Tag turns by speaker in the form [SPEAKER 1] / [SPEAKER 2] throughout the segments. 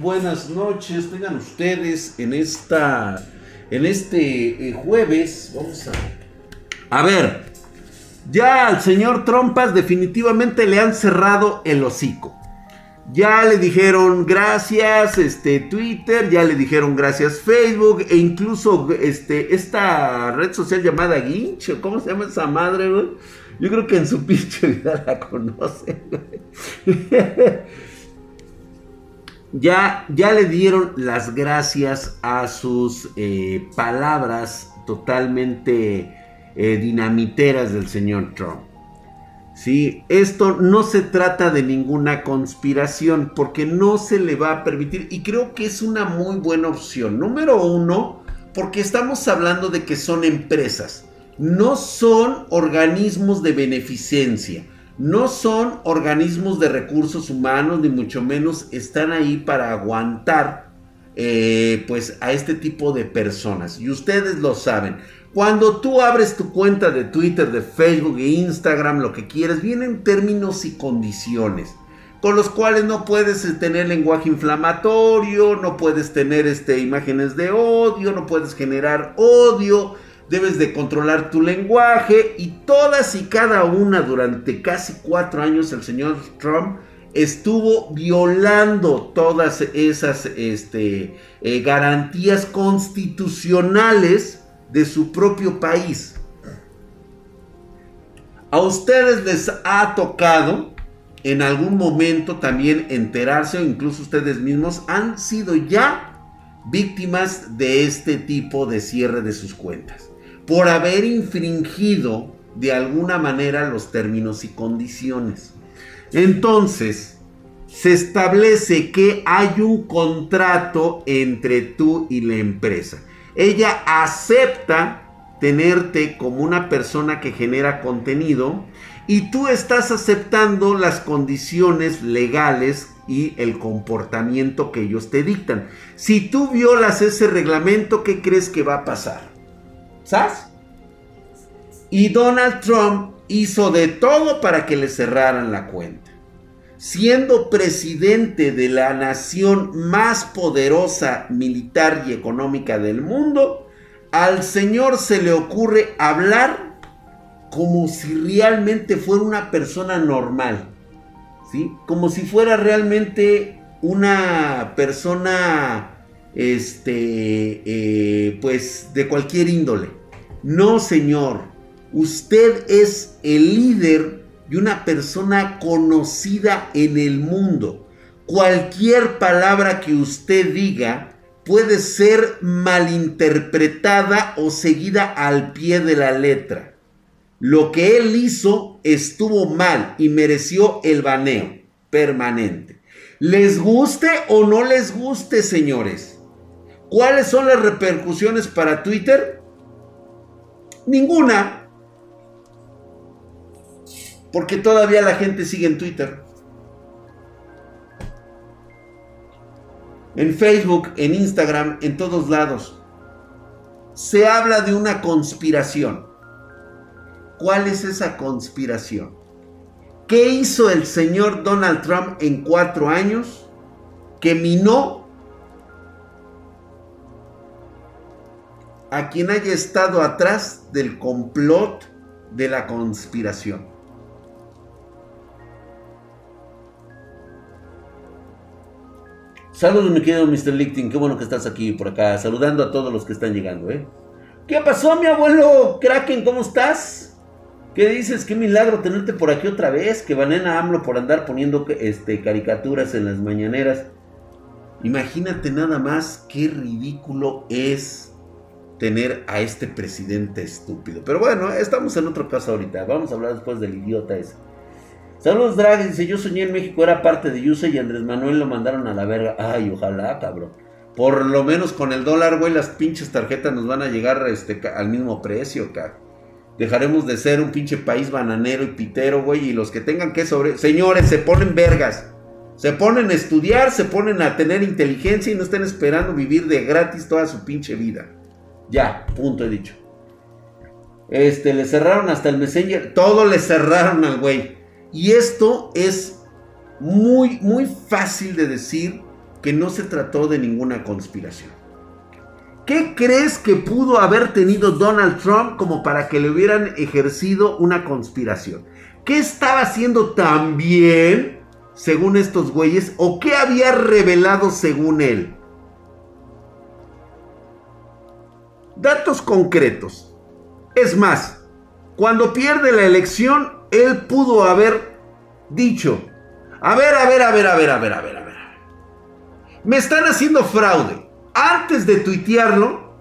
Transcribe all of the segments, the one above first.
[SPEAKER 1] buenas noches. Tengan ustedes en esta. En este eh, jueves. Vamos a. A ver. Ya al señor Trompas definitivamente le han cerrado el hocico. Ya le dijeron gracias este Twitter, ya le dijeron gracias Facebook e incluso este esta red social llamada Ginch, ¿cómo se llama esa madre, güey? Yo creo que en su pinche vida la conocen. ya, ya le dieron las gracias a sus eh, palabras totalmente eh, dinamiteras del señor Trump. ¿Sí? Esto no se trata de ninguna conspiración porque no se le va a permitir y creo que es una muy buena opción. Número uno, porque estamos hablando de que son empresas, no son organismos de beneficencia, no son organismos de recursos humanos, ni mucho menos están ahí para aguantar eh, pues a este tipo de personas. Y ustedes lo saben. Cuando tú abres tu cuenta de Twitter, de Facebook e Instagram, lo que quieras, vienen términos y condiciones con los cuales no puedes tener lenguaje inflamatorio, no puedes tener este, imágenes de odio, no puedes generar odio, debes de controlar tu lenguaje y todas y cada una durante casi cuatro años el señor Trump estuvo violando todas esas este, eh, garantías constitucionales de su propio país. A ustedes les ha tocado en algún momento también enterarse o incluso ustedes mismos han sido ya víctimas de este tipo de cierre de sus cuentas por haber infringido de alguna manera los términos y condiciones. Entonces, se establece que hay un contrato entre tú y la empresa. Ella acepta tenerte como una persona que genera contenido y tú estás aceptando las condiciones legales y el comportamiento que ellos te dictan. Si tú violas ese reglamento, ¿qué crees que va a pasar? ¿Sabes? Y Donald Trump hizo de todo para que le cerraran la cuenta siendo presidente de la nación más poderosa militar y económica del mundo, al señor se le ocurre hablar como si realmente fuera una persona normal, ¿sí? Como si fuera realmente una persona, este, eh, pues de cualquier índole. No, señor, usted es el líder y una persona conocida en el mundo. Cualquier palabra que usted diga puede ser malinterpretada o seguida al pie de la letra. Lo que él hizo estuvo mal y mereció el baneo permanente. ¿Les guste o no les guste, señores? ¿Cuáles son las repercusiones para Twitter? Ninguna. Porque todavía la gente sigue en Twitter. En Facebook, en Instagram, en todos lados. Se habla de una conspiración. ¿Cuál es esa conspiración? ¿Qué hizo el señor Donald Trump en cuatro años? Que minó a quien haya estado atrás del complot de la conspiración. Saludos, mi querido Mr. Lichting. Qué bueno que estás aquí por acá. Saludando a todos los que están llegando, ¿eh? ¿Qué pasó, mi abuelo? Kraken, ¿cómo estás? ¿Qué dices? Qué milagro tenerte por aquí otra vez. Que van a AMLO por andar poniendo este, caricaturas en las mañaneras. Imagínate nada más qué ridículo es tener a este presidente estúpido. Pero bueno, estamos en otro caso ahorita. Vamos a hablar después del idiota ese. Saludos, Drag. Dice: Yo soñé en México, era parte de Yuse y Andrés Manuel lo mandaron a la verga. Ay, ojalá, cabrón. Por lo menos con el dólar, güey, las pinches tarjetas nos van a llegar este, al mismo precio, cabrón. Dejaremos de ser un pinche país bananero y pitero, güey. Y los que tengan que sobre. Señores, se ponen vergas. Se ponen a estudiar, se ponen a tener inteligencia y no estén esperando vivir de gratis toda su pinche vida. Ya, punto he dicho. Este, le cerraron hasta el Messenger. Todo le cerraron al güey. Y esto es muy, muy fácil de decir que no se trató de ninguna conspiración. ¿Qué crees que pudo haber tenido Donald Trump como para que le hubieran ejercido una conspiración? ¿Qué estaba haciendo tan bien, según estos güeyes, o qué había revelado según él? Datos concretos. Es más, cuando pierde la elección, él pudo haber dicho, a ver, a ver, a ver, a ver, a ver, a ver, a ver. Me están haciendo fraude. Antes de tuitearlo,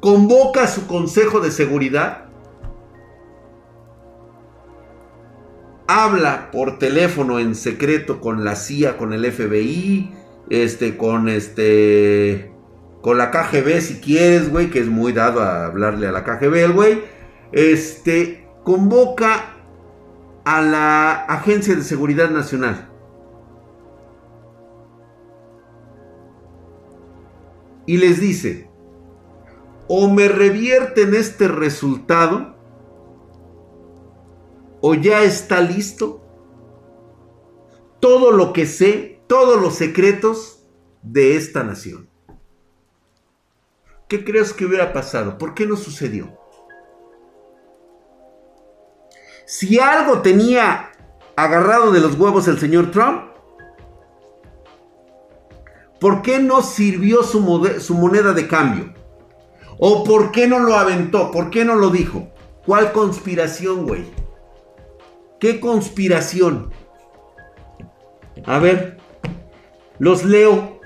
[SPEAKER 1] convoca a su consejo de seguridad, habla por teléfono en secreto con la CIA, con el FBI, este, con este, con la KGB si quieres, güey, que es muy dado a hablarle a la KGB, el güey, este, convoca a la Agencia de Seguridad Nacional. Y les dice, o me revierten este resultado, o ya está listo todo lo que sé, todos los secretos de esta nación. ¿Qué crees que hubiera pasado? ¿Por qué no sucedió? Si algo tenía agarrado de los huevos el señor Trump, ¿por qué no sirvió su, moneda de cambio? ¿O por qué no lo aventó? ¿Por qué no lo dijo? ¿Cuál conspiración, güey? ¿Qué conspiración? A ver, los leo.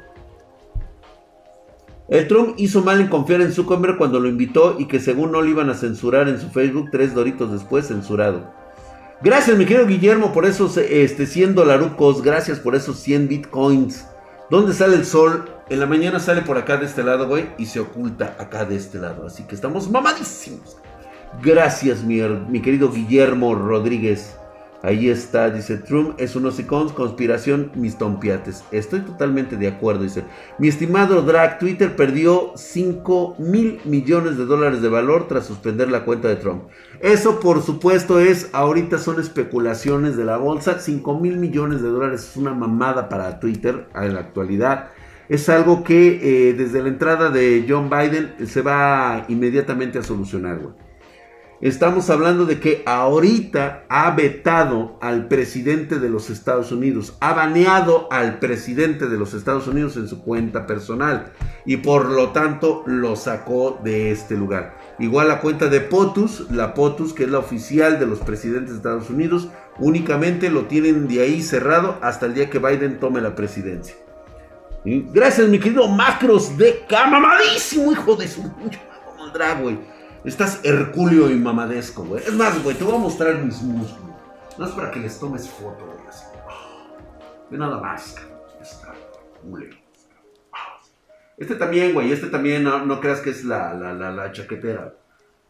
[SPEAKER 1] El Trump hizo mal en confiar en Zuckerberg cuando lo invitó y que según no lo iban a censurar en su Facebook, tres doritos después censurado. Gracias, mi querido Guillermo, por esos este, 100 dolarucos. Gracias por esos 100 bitcoins. ¿Dónde sale el sol? En la mañana sale por acá de este lado, güey, y se oculta acá de este lado. Así que estamos mamadísimos. Gracias, mi, mi querido Guillermo Rodríguez. Ahí está, dice Trump, es un osicons, conspiración, mis tompiates. Estoy totalmente de acuerdo, dice. Mi estimado Drag, Twitter perdió 5 mil millones de dólares de valor tras suspender la cuenta de Trump. Eso, por supuesto, es, ahorita son especulaciones de la bolsa. 5 mil millones de dólares es una mamada para Twitter en la actualidad. Es algo que eh, desde la entrada de John Biden se va inmediatamente a solucionar, güey. Estamos hablando de que ahorita ha vetado al presidente de los Estados Unidos, ha baneado al presidente de los Estados Unidos en su cuenta personal y por lo tanto lo sacó de este lugar. Igual la cuenta de POTUS, la POTUS que es la oficial de los presidentes de Estados Unidos, únicamente lo tienen de ahí cerrado hasta el día que Biden tome la presidencia. Gracias mi querido Macros de Camamadísimo, hijo de su... güey. Estás hercúleo y mamadesco, güey. Es más, güey, te voy a mostrar mis músculos. No es para que les tomes foto, güey. Así. Ve nada más, Está Este también, güey. Este también, no, creas que es la, la, la, la chaquetera.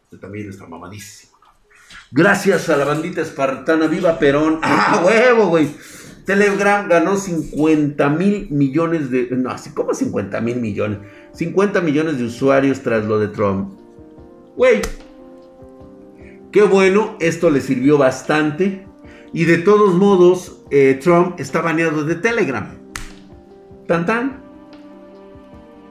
[SPEAKER 1] Este también está mamadísimo. Gracias a la bandita espartana. ¡Viva Perón! ¡Ah, huevo, güey! Telegram ganó 50 mil millones de... No, como 50 mil millones. 50 millones de usuarios tras lo de Trump. Güey, qué bueno, esto le sirvió bastante. Y de todos modos, eh, Trump está baneado de Telegram. Tan tan.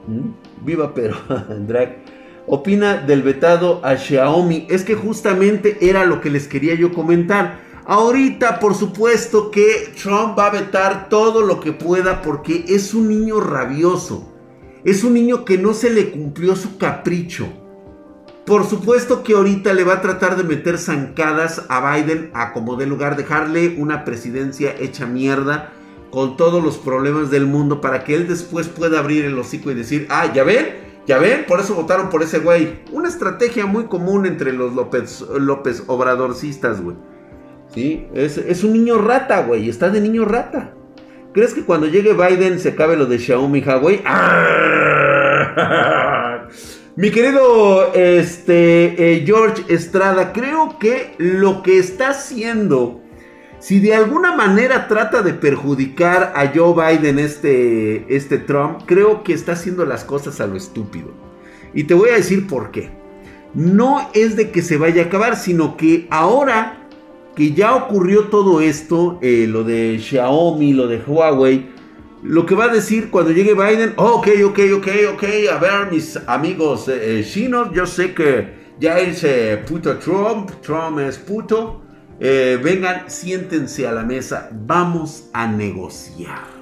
[SPEAKER 1] ¿Mm? Viva pero, Drag. Opina del vetado a Xiaomi. Es que justamente era lo que les quería yo comentar. Ahorita, por supuesto que Trump va a vetar todo lo que pueda porque es un niño rabioso. Es un niño que no se le cumplió su capricho. Por supuesto que ahorita le va a tratar de meter zancadas a Biden a como de lugar, dejarle una presidencia hecha mierda con todos los problemas del mundo para que él después pueda abrir el hocico y decir, ah, ya ven, ya ven, por eso votaron por ese güey. Una estrategia muy común entre los López, López Obradorcistas, güey. ¿Sí? Es, es un niño rata, güey, está de niño rata. ¿Crees que cuando llegue Biden se acabe lo de Xiaomi Huawei? ¡Ah! Mi querido este, eh, George Estrada, creo que lo que está haciendo, si de alguna manera trata de perjudicar a Joe Biden, este, este Trump, creo que está haciendo las cosas a lo estúpido. Y te voy a decir por qué. No es de que se vaya a acabar, sino que ahora que ya ocurrió todo esto, eh, lo de Xiaomi, lo de Huawei, lo que va a decir cuando llegue Biden, oh, ok, ok, ok, ok, a ver mis amigos eh, eh, chinos, yo sé que ya es eh, puto Trump, Trump es puto, vengan, siéntense a la mesa, vamos a negociar.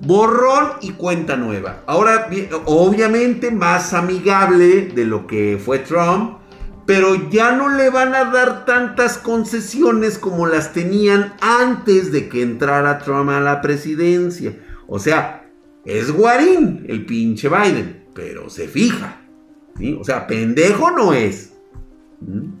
[SPEAKER 1] Borrón y cuenta nueva. Ahora, obviamente más amigable de lo que fue Trump, pero ya no le van a dar tantas concesiones como las tenían antes de que entrara Trump a la presidencia. O sea, es guarín el pinche Biden, pero se fija. O sea, pendejo no es. ¿Mm?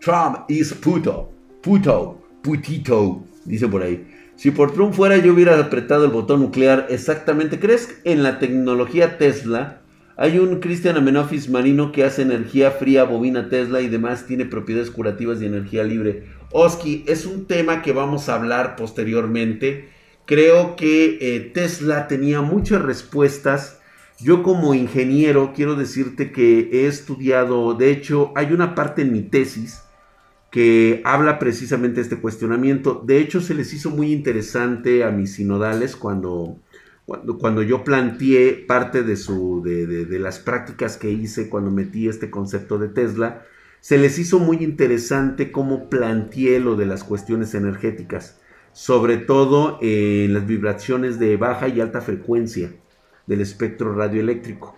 [SPEAKER 1] Trump is puto, puto, putito, dice por ahí. Si por Trump fuera yo hubiera apretado el botón nuclear exactamente. ¿Crees en la tecnología Tesla? Hay un Christian Amenofis marino que hace energía fría, bobina Tesla y demás, tiene propiedades curativas de energía libre. Oski, es un tema que vamos a hablar posteriormente. Creo que eh, Tesla tenía muchas respuestas. Yo como ingeniero quiero decirte que he estudiado, de hecho hay una parte en mi tesis que habla precisamente de este cuestionamiento. De hecho, se les hizo muy interesante a mis sinodales cuando, cuando, cuando yo planteé parte de, su, de, de, las prácticas que hice cuando metí este concepto de Tesla. Se les hizo muy interesante cómo planteé lo de las cuestiones energéticas, sobre todo en las vibraciones de baja y alta frecuencia del espectro radioeléctrico.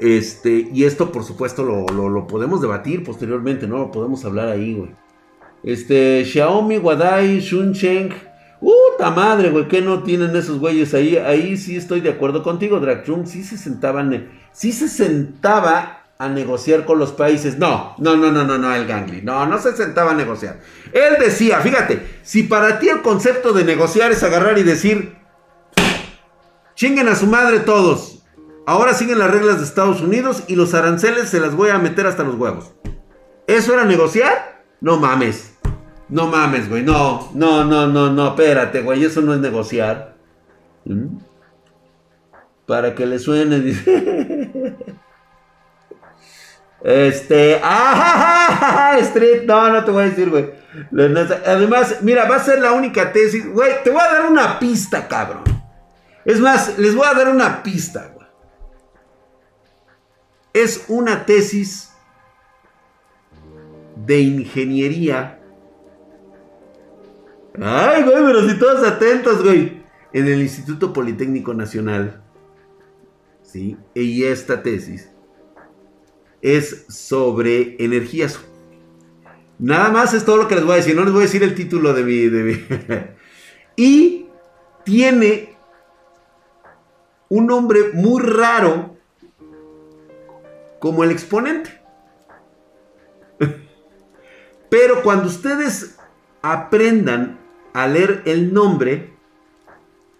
[SPEAKER 1] Este, y esto, por supuesto, lo, podemos debatir posteriormente, ¿no? Lo podemos hablar ahí, güey. Este, Xiaomi, Wadai, Shuncheng. ¡Puta madre, güey! ¿Qué no tienen esos güeyes ahí? Ahí sí estoy de acuerdo contigo, Dragchung. Sí se sentaban, sí se sentaba a negociar con los países. No, no, no, no, no, no, el Gangli. No, no se sentaba a negociar. Él decía, fíjate, si para ti el concepto de negociar es agarrar y decir, chinguen a su madre todos. Ahora siguen las reglas de Estados Unidos y los aranceles se las voy a meter hasta los huevos. ¿Eso era negociar? No mames. No mames, güey. No, no, no, no, no. Espérate, güey. Eso no es negociar. ¿Mm? Para que le suene. este. ¡Ah! Street. No, no te voy a decir, güey. Además, mira, va a ser la única tesis. Güey, te voy a dar una pista, cabrón. Es más, les voy a dar una pista es una tesis de ingeniería. Ay, güey, pero si todos atentos, güey. En el Instituto Politécnico Nacional. ¿Sí? Y esta tesis es sobre energías. Nada más es todo lo que les voy a decir. No les voy a decir el título de mi. De mi. y tiene un nombre muy raro como el exponente. Pero cuando ustedes aprendan a leer el nombre,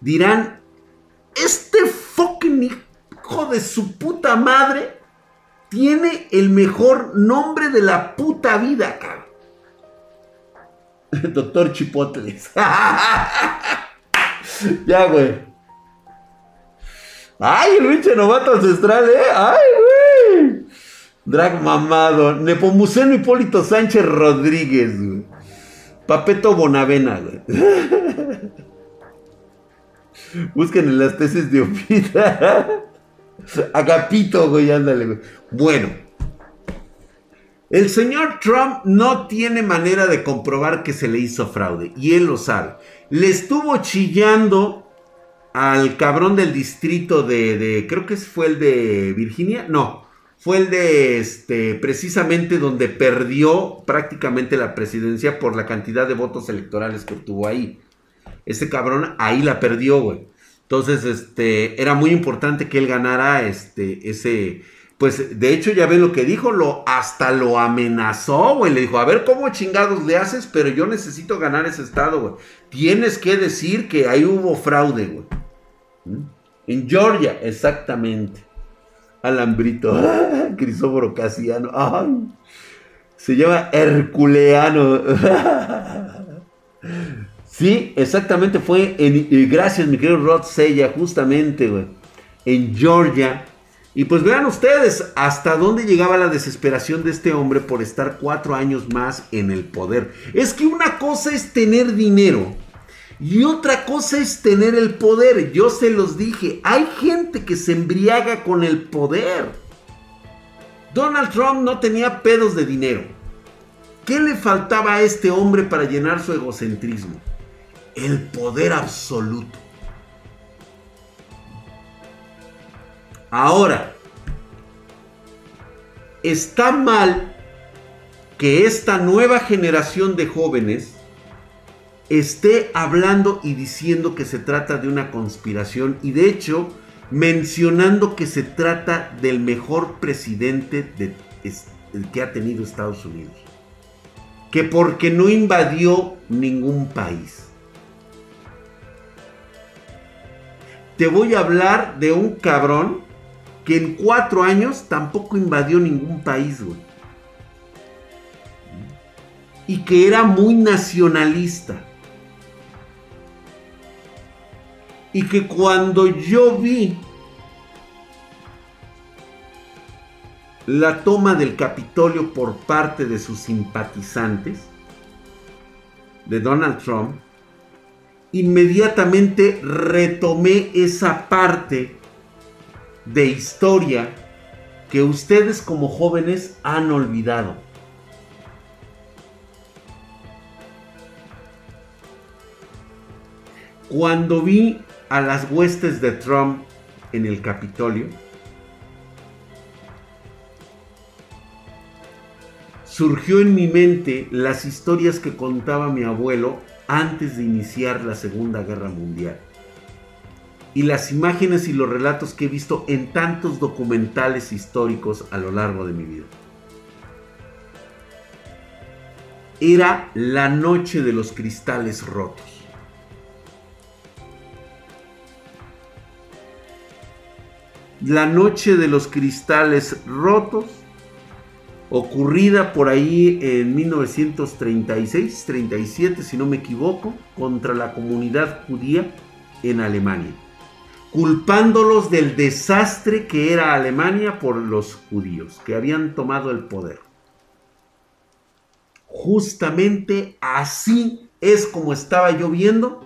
[SPEAKER 1] dirán, este fucking hijo de su puta madre tiene el mejor nombre de la puta vida, cabrón. Doctor Chipotles. ya, güey. Ay, el pinche novato ancestral, eh. Ay, güey. Drag mamado. Nepomuceno Hipólito Sánchez Rodríguez, güey. Papeto Bonavena, güey. Busquen en las tesis de Opita. Agapito, güey, ándale, güey. Bueno. El señor Trump no tiene manera de comprobar que se le hizo fraude. Y él lo sabe. Le estuvo chillando al cabrón del distrito de, creo que fue el de Virginia, no, fue el de este, precisamente donde perdió prácticamente la presidencia por la cantidad de votos electorales que obtuvo ahí. Ese cabrón ahí la perdió, güey. Entonces, este, era muy importante que él ganara este, ese, pues de hecho ya ven lo que dijo, lo, hasta lo amenazó, güey. Le dijo, a ver cómo chingados le haces, pero yo necesito ganar ese estado, güey. Tienes que decir que ahí hubo fraude, güey. En Georgia, exactamente. Alambrito. Crisóforo Casiano. se llama Herculeano. sí, exactamente fue en, gracias mi querido Rod Sella, justamente. En Georgia. Y pues vean ustedes hasta dónde llegaba la desesperación de este hombre por estar cuatro años más en el poder. Es que una cosa es tener dinero Y otra cosa es tener el poder. Yo se los dije, hay gente que se embriaga con el poder. Donald Trump no tenía pedos de dinero. ¿Qué le faltaba a este hombre para llenar su egocentrismo? El poder absoluto. Ahora, está mal que esta nueva generación de jóvenes esté hablando y diciendo que se trata de una conspiración y de hecho mencionando que se trata del mejor presidente de, que ha tenido Estados Unidos. Que porque no invadió ningún país. Te voy a hablar de un cabrón que en cuatro años tampoco invadió ningún país, güey. Y que era muy nacionalista. Y que cuando yo vi la toma del Capitolio por parte de sus simpatizantes, de Donald Trump, inmediatamente retomé esa parte de historia que ustedes como jóvenes han olvidado. Cuando vi a las huestes de Trump en el Capitolio, surgió en mi mente las historias que contaba mi abuelo antes de iniciar la Segunda Guerra Mundial. Y las imágenes y los relatos que he visto en tantos documentales históricos a lo largo de mi vida. Era la noche de los cristales rotos. La noche de los cristales rotos, ocurrida por ahí en 1936-37, si no me equivoco, contra la comunidad judía en Alemania, culpándolos del desastre que era Alemania por los judíos, que habían tomado el poder. Justamente así es como estaba yo viendo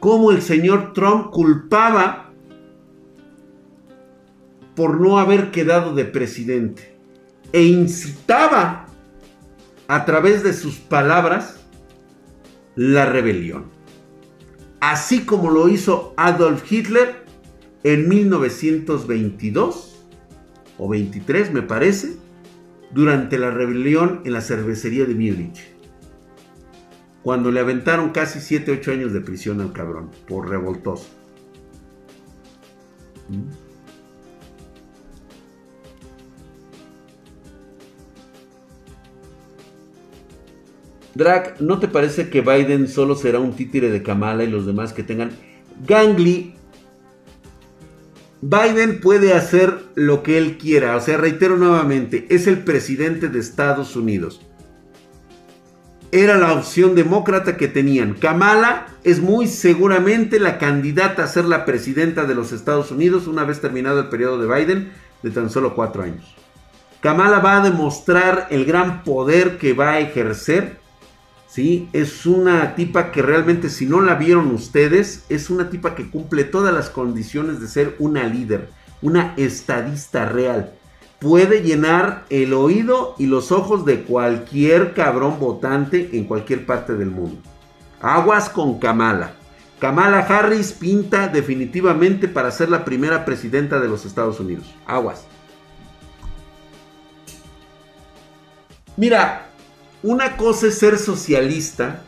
[SPEAKER 1] cómo el señor Trump culpaba por no haber quedado de presidente e incitaba a través de sus palabras la rebelión. Así como lo hizo Adolf Hitler en 1922 o 23 me parece, durante la rebelión en la cervecería de Múnich. Cuando le aventaron casi 7-8 años de prisión al cabrón por revoltoso. Drag, ¿no te parece que Biden solo será un títere de Kamala y los demás que tengan Gangly? Biden puede hacer lo que él quiera. O sea, reitero nuevamente, es el presidente de Estados Unidos. Era la opción demócrata que tenían. Kamala es muy seguramente la candidata a ser la presidenta de los Estados Unidos una vez terminado el periodo de Biden de tan solo cuatro años. Kamala va a demostrar el gran poder que va a ejercer ¿sí? Es una tipa que realmente si no la vieron ustedes, es una tipa que cumple todas las condiciones de ser una líder, una estadista real. Puede llenar el oído y los ojos de cualquier cabrón votante en cualquier parte del mundo. Aguas con Kamala. Kamala Harris pinta definitivamente para ser la primera presidenta de los Estados Unidos. Aguas. Mira, una cosa es ser socialista,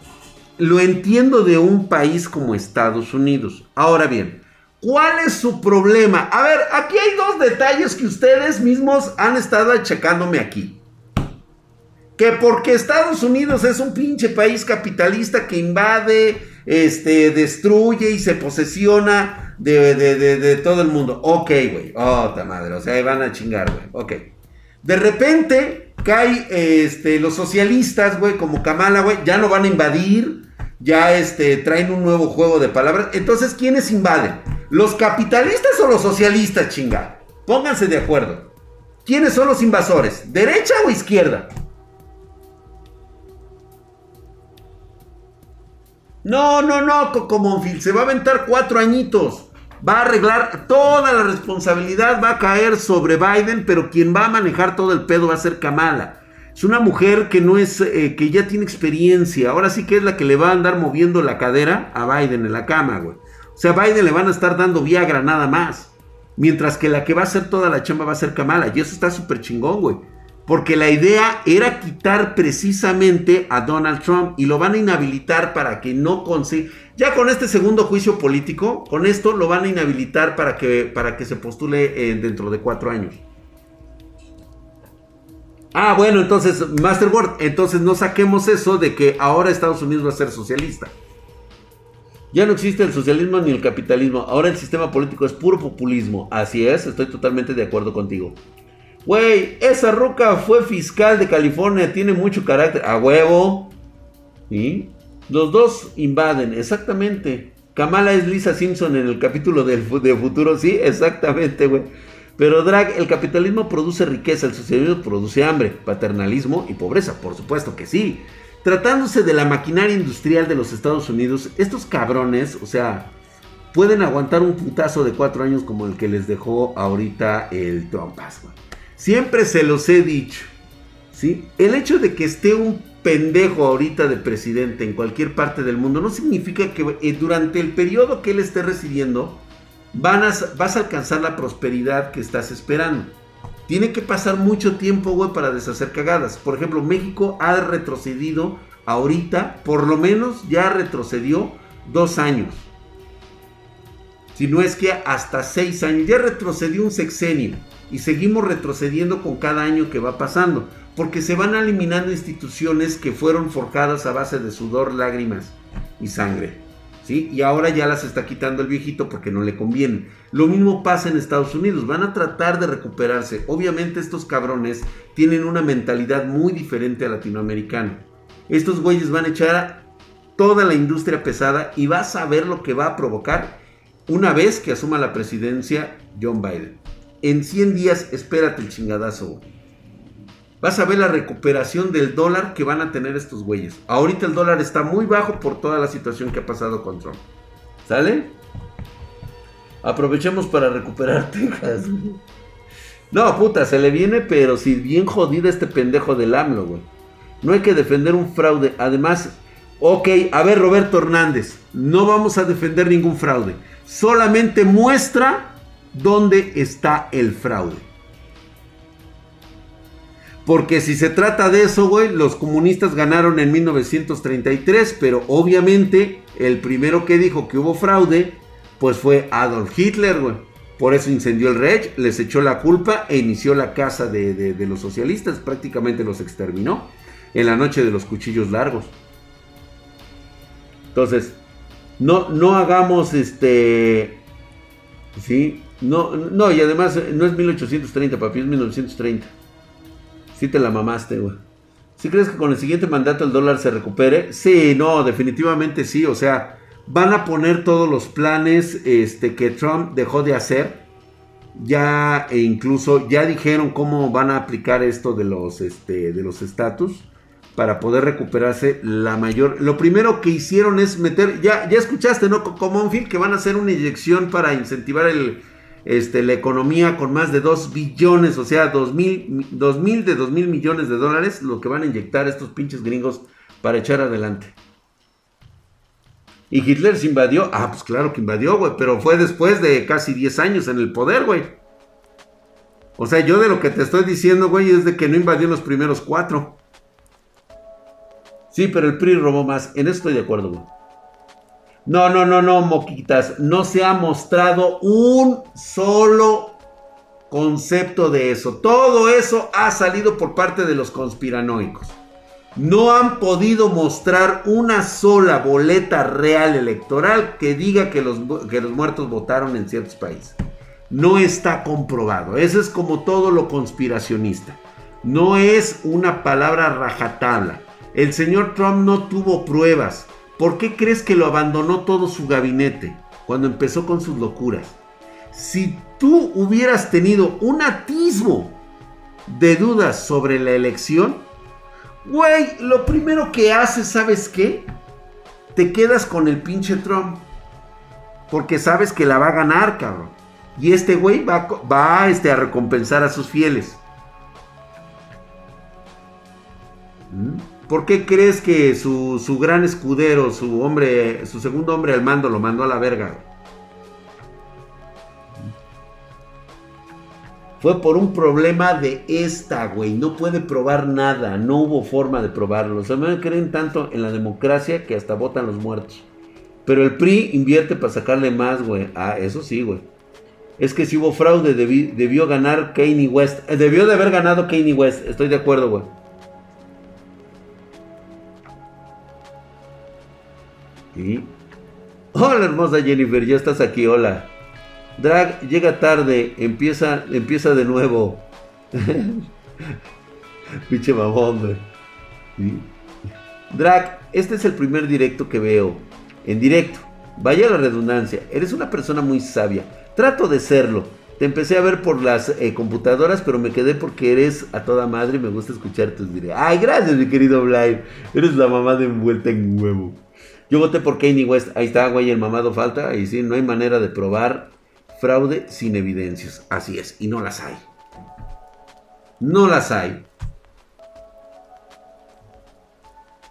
[SPEAKER 1] lo entiendo de un país como Estados Unidos. Ahora bien, ¿cuál es su problema? A ver, aquí hay dos detalles que ustedes mismos han estado achacándome aquí. Que porque Estados Unidos es un pinche país capitalista que invade, este, destruye y se posesiona de, todo el mundo. Ok, güey. Oh, madre. O sea, van a chingar, güey. Ok. De repente, Cae este, los socialistas, güey, como Kamala, güey, ya no van a invadir, ya este, traen un nuevo juego de palabras. Entonces, ¿quiénes invaden? ¿Los capitalistas o los socialistas, chinga? Pónganse de acuerdo. ¿Quiénes son los invasores? ¿Derecha o izquierda? No, no, no, Cocomonfil, se va a aventar cuatro añitos. Va a arreglar toda la responsabilidad, va a caer sobre Biden, pero quien va a manejar todo el pedo va a ser Kamala. Es una mujer que no es, eh, que ya tiene experiencia. Ahora sí que es la que le va a andar moviendo la cadera a Biden en la cama, güey. O sea, a Biden le van a estar dando Viagra nada más. Mientras que la que va a hacer toda la chamba va a ser Kamala. Y eso está súper chingón, güey. Porque la idea era quitar precisamente a Donald Trump y lo van a inhabilitar para que no consiga. Ya con este segundo juicio político, con esto lo van a inhabilitar para que, para que se postule eh, dentro de cuatro años. Ah, bueno, entonces, Masterboard, entonces no saquemos eso de que ahora Estados Unidos va a ser socialista. Ya no existe el socialismo ni el capitalismo, ahora el sistema político es puro populismo. Así es, estoy totalmente de acuerdo contigo. Güey, esa ruca fue fiscal de California, tiene mucho carácter. A huevo. ¿Sí? Los dos invaden, exactamente. Kamala es Lisa Simpson en el capítulo del, de futuro, sí, exactamente, güey. Pero Drag, el capitalismo produce riqueza, el socialismo produce hambre, paternalismo y pobreza, por supuesto que sí. Tratándose de la maquinaria industrial de los Estados Unidos, estos cabrones, o sea, pueden aguantar un putazo de cuatro años como el que les dejó ahorita el Trump. Siempre se los he dicho, ¿sí? El hecho de que esté un pendejo ahorita de presidente en cualquier parte del mundo no significa que eh, durante el periodo que él esté residiendo vas a alcanzar la prosperidad que estás esperando. Tiene que pasar mucho tiempo, para deshacer cagadas. Por ejemplo, México ha retrocedido ahorita, por lo menos ya retrocedió dos años. Si no es que hasta seis años. Ya retrocedió un sexenio. Y seguimos retrocediendo con cada año que va pasando. Porque se van eliminando instituciones que fueron forjadas a base de sudor, lágrimas y sangre. Y ahora ya las está quitando el viejito porque no le conviene. Lo mismo pasa en Estados Unidos, van a tratar de recuperarse. Obviamente estos cabrones tienen una mentalidad muy diferente a latinoamericana. Estos güeyes van a echar toda la industria pesada y vas a ver lo que va a provocar una vez que asuma la presidencia John Biden. En 100 días espérate el chingadazo. Vas a ver la recuperación del dólar que van a tener estos güeyes. Ahorita el dólar está muy bajo por toda la situación que ha pasado con Trump. ¿Sale? Aprovechemos para recuperar Texas. No, puta, se le viene, pero si bien jodida este pendejo del AMLO, güey. No hay que defender un fraude. Además, ok, a ver, Roberto Hernández, no vamos a defender ningún fraude. Solamente muestra dónde está el fraude. Porque si se trata de eso, güey, los comunistas ganaron en 1933, pero obviamente el primero que dijo que hubo fraude, pues fue Adolf Hitler, güey. Por eso incendió el Reich, les echó la culpa e inició la casa de, los socialistas, prácticamente los exterminó en la noche de los cuchillos largos. Entonces, no, no hagamos este... Sí, no, no, y además no es 1830, papi, es 1930. Sí te la mamaste, güey. ¿Sí crees que con el siguiente mandato el dólar se recupere? Sí, no, definitivamente sí. O sea, van a poner todos los planes este, que Trump dejó de hacer. Ya e incluso ya dijeron cómo van a aplicar esto de los este, de los estatus para poder recuperarse la mayor. Lo primero que hicieron es meter, ya, ya escuchaste, ¿no? Como que van a hacer una inyección para incentivar el, este, la economía con más de 2 billones, o sea, 2 mil, de 2 mil millones de dólares, lo que van a inyectar estos pinches gringos para echar adelante. ¿Y Hitler se invadió? Ah, pues claro que invadió, güey, pero fue después de casi 10 años en el poder, güey. O sea, yo de lo que te estoy diciendo, güey, es de que no invadió los primeros cuatro. Sí, pero el PRI robó más. En eso estoy de acuerdo. No, no, no, no, moquitas. No se ha mostrado un solo concepto de eso. Todo eso ha salido por parte de los conspiranoicos. No han podido mostrar una sola boleta real electoral que diga que los, que los muertos votaron en ciertos países. No está comprobado. Eso es como todo lo conspiracionista. No es una palabra rajatabla. El señor Trump no tuvo pruebas. ¿Por qué crees que lo abandonó todo su gabinete cuando empezó con sus locuras? Si tú hubieras tenido un atisbo de dudas sobre la elección, güey, lo primero que haces, ¿sabes qué? te quedas con el pinche Trump. Porque sabes que la va a ganar, cabrón. Y este güey va, va este, a recompensar a sus fieles. ¿Mm? ¿Por qué crees que su, su, gran escudero, su hombre, su segundo hombre al mando lo mandó a la verga? Fue por un problema de esta, güey. No puede probar nada. No hubo forma de probarlo. O sea, creen tanto en la democracia que hasta votan los muertos. Pero el PRI invierte para sacarle más, güey. Ah, eso sí, güey. Es que si hubo fraude, debió ganar Kanye West. Eh, debió de haber ganado Kanye West. Estoy de acuerdo, güey. Hola, hermosa Jennifer. Ya estás aquí. Hola. Drag llega tarde, empieza, empieza de nuevo. Pinche mamón, Drag, este es el primer directo que veo. En directo. Vaya la redundancia. Eres una persona muy sabia. Trato de serlo. Te empecé a ver por las eh, computadoras, pero me quedé porque eres a toda madre y me gusta escuchar tus directos. Ay, gracias, mi querido Blind. Eres la mamá de envuelta en huevo. Yo voté por Kanye West. Ahí está, güey, el mamado falta. Y sí, no hay manera de probar fraude sin evidencias. Así es, y no las hay. No las hay.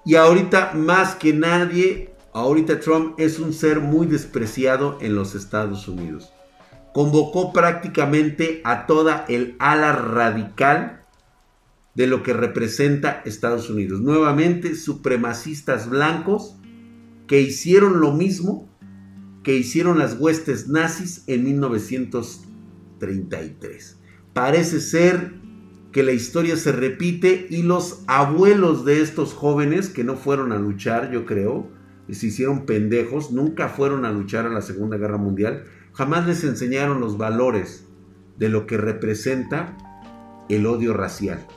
[SPEAKER 1] Y ahorita más que nadie, ahorita Trump es un ser muy despreciado en los Estados Unidos. Convocó prácticamente a toda el ala radical de lo que representa Estados Unidos. Nuevamente, supremacistas blancos que hicieron lo mismo que hicieron las huestes nazis en 1933. Parece ser que la historia se repite y los abuelos de estos jóvenes que no fueron a luchar, yo creo, se hicieron pendejos, nunca fueron a luchar a la Segunda Guerra Mundial, jamás les enseñaron los valores de lo que representa el odio racial.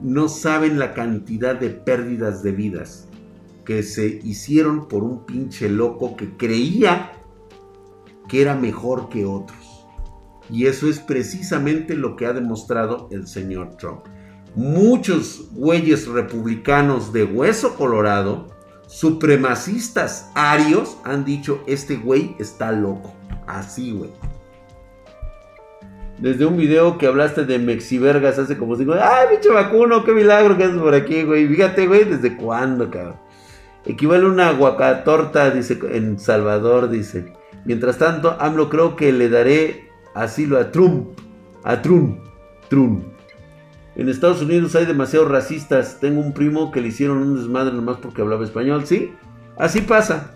[SPEAKER 1] No saben la cantidad de pérdidas de vidas que se hicieron por un pinche loco que creía que era mejor que otros. Y eso es precisamente lo que ha demostrado el señor Trump. Muchos güeyes republicanos de hueso colorado, supremacistas arios, han dicho, este güey está loco. Así, güey. Desde un video que hablaste de Mexivergas hace como cinco... ¡Ay, pinche vacuno! ¡Qué milagro que haces por aquí, güey! Fíjate, güey, ¿desde cuándo, cabrón? Equivale a una guacatorta, dice en Salvador, dice. Mientras tanto, AMLO creo que le daré asilo a Trump. A Trump. Trump. En Estados Unidos hay demasiados racistas. Tengo un primo que le hicieron un desmadre nomás porque hablaba español. Sí, así pasa.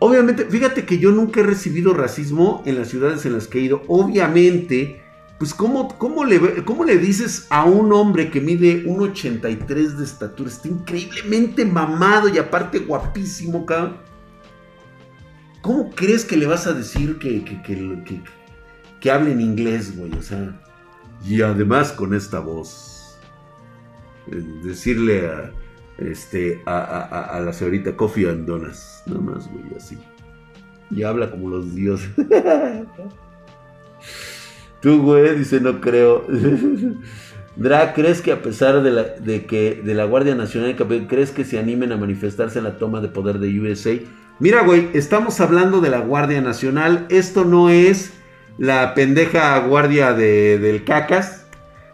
[SPEAKER 1] Obviamente, fíjate que yo nunca he recibido racismo en las ciudades en las que he ido. Obviamente, pues ¿cómo, cómo, le, ¿cómo le dices a un hombre que mide 1,83 de estatura? Está increíblemente mamado y aparte guapísimo, cabrón. ¿Cómo crees que le vas a decir que, que, que, que, hable en inglés, güey? O sea, y además con esta voz. Eh, decirle a, este, a, la señorita Coffee Andonas. Nada más, güey, así. Y habla como los dioses. Tú, güey, dice, no creo. Dra, ¿crees que a pesar de, la, de que de la Guardia Nacional, crees que se animen a manifestarse en la toma de poder de USA? Mira, güey, estamos hablando de la Guardia Nacional. Esto no es la pendeja guardia de, del cacas.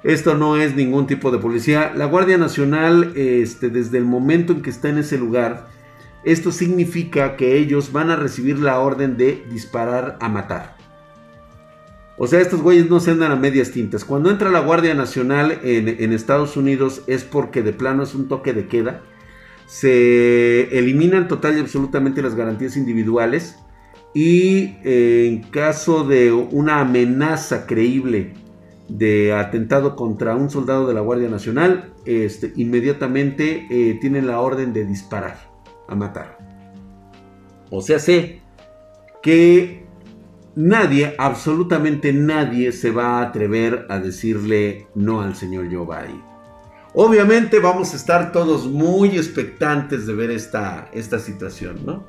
[SPEAKER 1] Esto no es ningún tipo de policía. La Guardia Nacional, este, desde el momento en que está en ese lugar, esto significa que ellos van a recibir la orden de disparar a matar. O sea, estos güeyes no se andan a medias tintas. Cuando entra la Guardia Nacional en, Estados Unidos es porque de plano es un toque de queda. Se eliminan total y absolutamente las garantías individuales. Y eh, en caso de una amenaza creíble de atentado contra un soldado de la Guardia Nacional, este, inmediatamente eh, tienen la orden de disparar, a matar. O sea, sé que nadie, absolutamente nadie se va a atrever a decirle no al señor Joe. Obviamente vamos a estar todos muy expectantes de ver esta, esta situación, ¿no?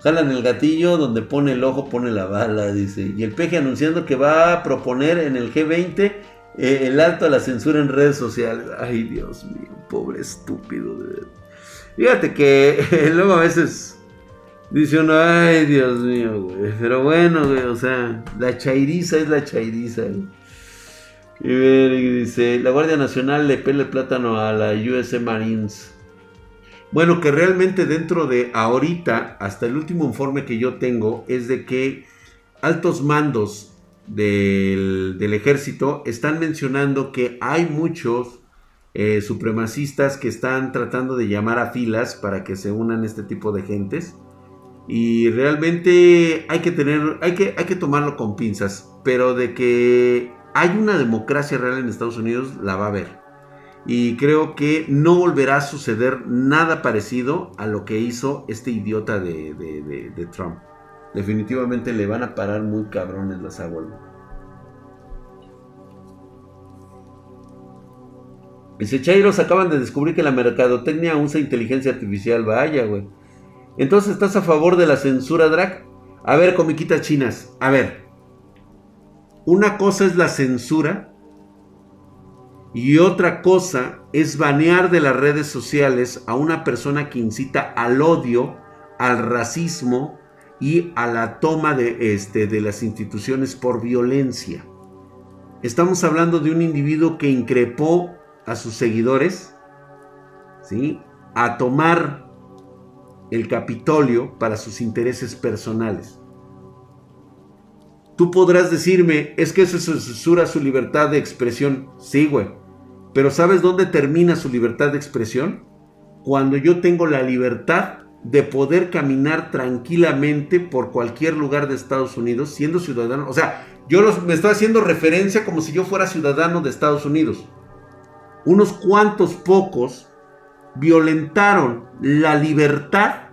[SPEAKER 1] Jalan el gatillo, donde pone el ojo, pone la bala, dice. Y el peje anunciando que va a proponer en el G20 eh, el alto a la censura en redes sociales. Ay, Dios mío, pobre estúpido. Fíjate que luego a veces dice uno, ay Dios mío, güey. Pero bueno, güey, o sea, la chairiza es la chairiza, Y dice, la Guardia Nacional le pela el plátano a la US Marines. Bueno, que realmente dentro de ahorita, hasta el último informe que yo tengo, es de que altos mandos del, ejército están mencionando que hay muchos eh, supremacistas que están tratando de llamar a filas para que se unan este tipo de gentes. Y realmente hay que tener, hay que, hay que tomarlo con pinzas. Pero de que hay una democracia real en Estados Unidos, la va a haber. Y creo que no volverá a suceder nada parecido a lo que hizo este idiota de, Trump. Definitivamente le van a parar muy cabrones las aguas. Dice Chairos acaban de descubrir que la mercadotecnia usa inteligencia artificial. Vaya, güey. Entonces, ¿estás a favor de la censura, Drac? A ver, comiquitas chinas. A ver. Una cosa es la censura y otra cosa es banear de las redes sociales a una persona que incita al odio, al racismo y a la toma de, este, de las instituciones por violencia. Estamos hablando de un individuo que increpó a sus seguidores, ¿sí? A tomar el Capitolio para sus intereses personales. Tú podrás decirme, es que eso censura su libertad de expresión. Sí, güey. Pero ¿sabes dónde termina su libertad de expresión? Cuando yo tengo la libertad de poder caminar tranquilamente por cualquier lugar de Estados Unidos siendo ciudadano. O sea, yo me estoy haciendo referencia como si yo fuera ciudadano de Estados Unidos. Unos cuantos pocos violentaron la libertad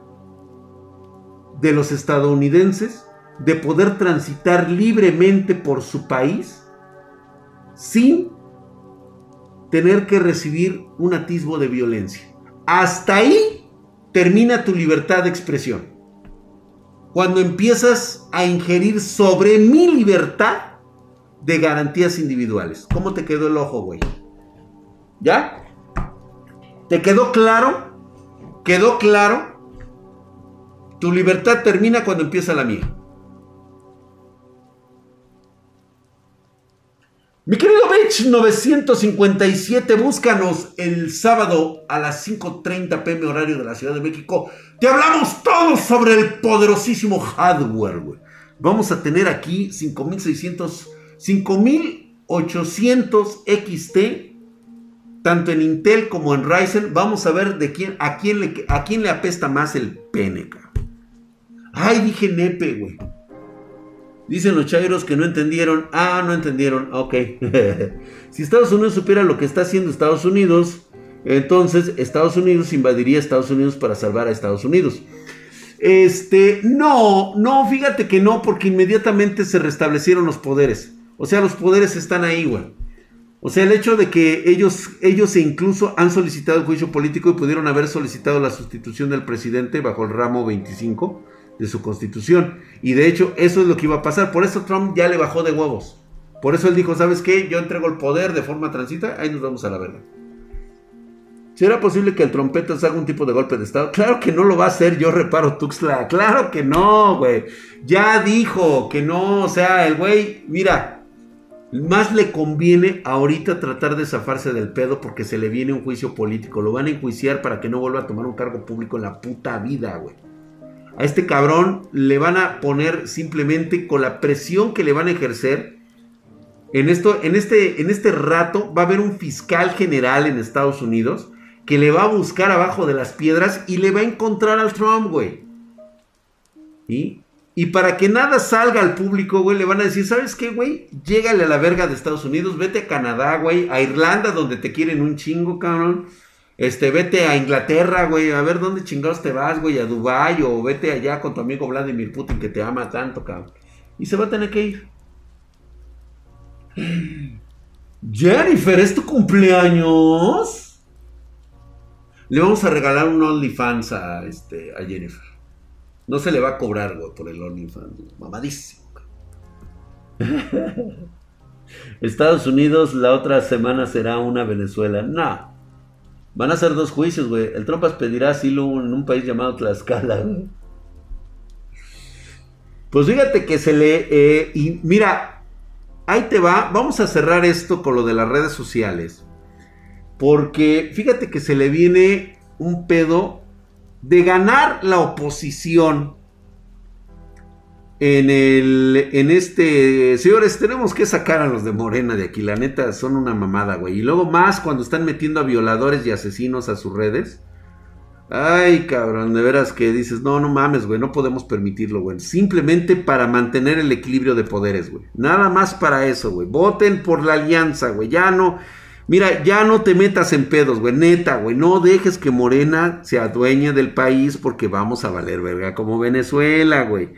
[SPEAKER 1] de los estadounidenses de poder transitar libremente por su país sin tener que recibir un atisbo de violencia. Hasta ahí termina tu libertad de expresión. Cuando empiezas a ingerir sobre mi libertad de garantías individuales. ¿Cómo te quedó el ojo, güey? ¿Ya? ¿Te quedó claro? ¿Quedó claro? Tu libertad termina cuando empieza la mía. Mi querido Bitch 957, búscanos el sábado a las 5.30 pm horario de la Ciudad de México. Te hablamos todo sobre el poderosísimo hardware, güey. Vamos a tener aquí 5600, 5800 XT, tanto en Intel como en Ryzen. Vamos a ver de quién, a quién le, a quién le apesta más el pene, Ay, dije nepe, güey. Dicen los chairos que no entendieron. Ah, no entendieron. Ok. si Estados Unidos supiera lo que está haciendo Estados Unidos, entonces Estados Unidos invadiría Estados Unidos para salvar a Estados Unidos. Este, no, no, fíjate que no, porque inmediatamente se restablecieron los poderes. O sea, los poderes están ahí, güey. O sea, el hecho de que ellos, ellos incluso han solicitado el juicio político y pudieron haber solicitado la sustitución del presidente bajo el ramo 25 de su constitución. Y de hecho, eso es lo que iba a pasar. Por eso Trump ya le bajó de huevos. Por eso él dijo, ¿sabes qué? Yo entrego el poder de forma transita, ahí nos vamos a la verga. ¿Será posible que el trompeta haga un tipo de golpe de estado? Claro que no lo va a hacer, yo reparo Tuxtla. Claro que no, güey. Ya dijo que no, o sea, el güey, mira, más le conviene ahorita tratar de zafarse del pedo porque se le viene un juicio político. Lo van a enjuiciar para que no vuelva a tomar un cargo público en la puta vida, güey. A este cabrón le van a poner simplemente con la presión que le van a ejercer. En, esto, en, este, en este rato va a haber un fiscal general en Estados Unidos que le va a buscar abajo de las piedras y le va a encontrar al Trump, güey. ¿Y? Y para que nada salga al público, güey, le van a decir, ¿sabes qué, güey? Llégale a la verga de Estados Unidos, vete a Canadá, güey, a Irlanda, donde te quieren un chingo, cabrón. Este, vete a Inglaterra, güey, a ver dónde chingados te vas, güey, a Dubai o vete allá con tu amigo Vladimir Putin que te ama tanto, cabrón. Y se va a tener que ir. Jennifer, ¿es tu cumpleaños? Le vamos a regalar un OnlyFans a, este, a Jennifer. No se le va a cobrar, güey, por el OnlyFans. Mamadísimo. Estados Unidos la otra semana será una Venezuela. No. Van a ser dos juicios, güey. El Trompas pedirá asilo en un país llamado Tlaxcala, Pues fíjate que se le... Eh, y mira, ahí te va. Vamos a cerrar esto con lo de las redes sociales. Porque fíjate que se le viene un pedo de ganar la oposición en el en este señores tenemos que sacar a los de Morena de aquí la neta son una mamada güey. Y luego más cuando están metiendo a violadores y asesinos a sus redes. Ay cabrón de veras que dices no no mames güey no podemos permitirlo güey simplemente para mantener el equilibrio de poderes güey. Nada más para eso güey. Voten por la alianza güey. Ya no Mira, ya no te metas en pedos, güey. Neta, güey. No dejes que Morena se adueñe del país porque vamos a valer verga como Venezuela, güey.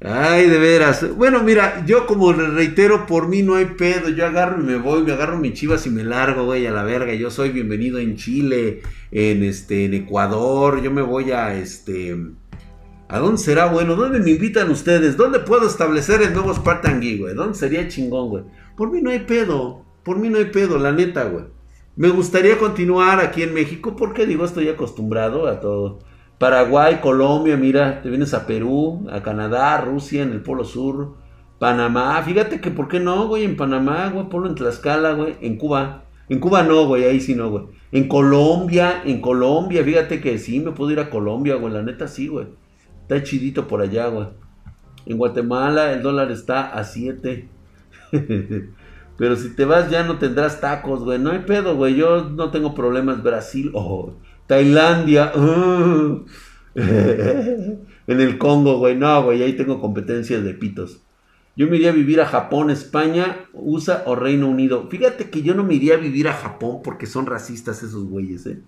[SPEAKER 1] Ay, de veras. Bueno, mira, yo como reitero, por mí no hay pedo. Yo agarro y me voy, me agarro mi chivas y me largo, güey, a la verga. Yo soy bienvenido en Chile, en este, en Ecuador. Yo me voy a este. ¿A dónde será bueno? ¿Dónde me invitan ustedes? ¿Dónde puedo establecer el nuevo Spartan Geek, güey? ¿Dónde sería chingón, güey? Por mí no hay pedo. Por mí no hay pedo, la neta, güey. Me gustaría continuar aquí en México porque, digo, estoy acostumbrado a todo. Paraguay, Colombia, mira, te vienes a Perú, a Canadá, Rusia, en el Polo Sur, Panamá. Fíjate que, ¿por qué no, güey? En Panamá, güey, Polo en Tlaxcala, güey, en Cuba. En Cuba no, güey, ahí sí no, güey. En Colombia, en Colombia, fíjate que sí, me puedo ir a Colombia, güey, la neta sí, güey. Está chidito por allá, güey. En Guatemala el dólar está a 7. Pero si te vas ya no tendrás tacos, güey. No hay pedo, güey. Yo no tengo problemas. Brasil, oh, Tailandia. Uh. en el Congo, güey. No, güey. Ahí tengo competencias de pitos. Yo me iría a vivir a Japón, España, USA o Reino Unido. Fíjate que yo no me iría a vivir a Japón porque son racistas esos güeyes, ¿eh?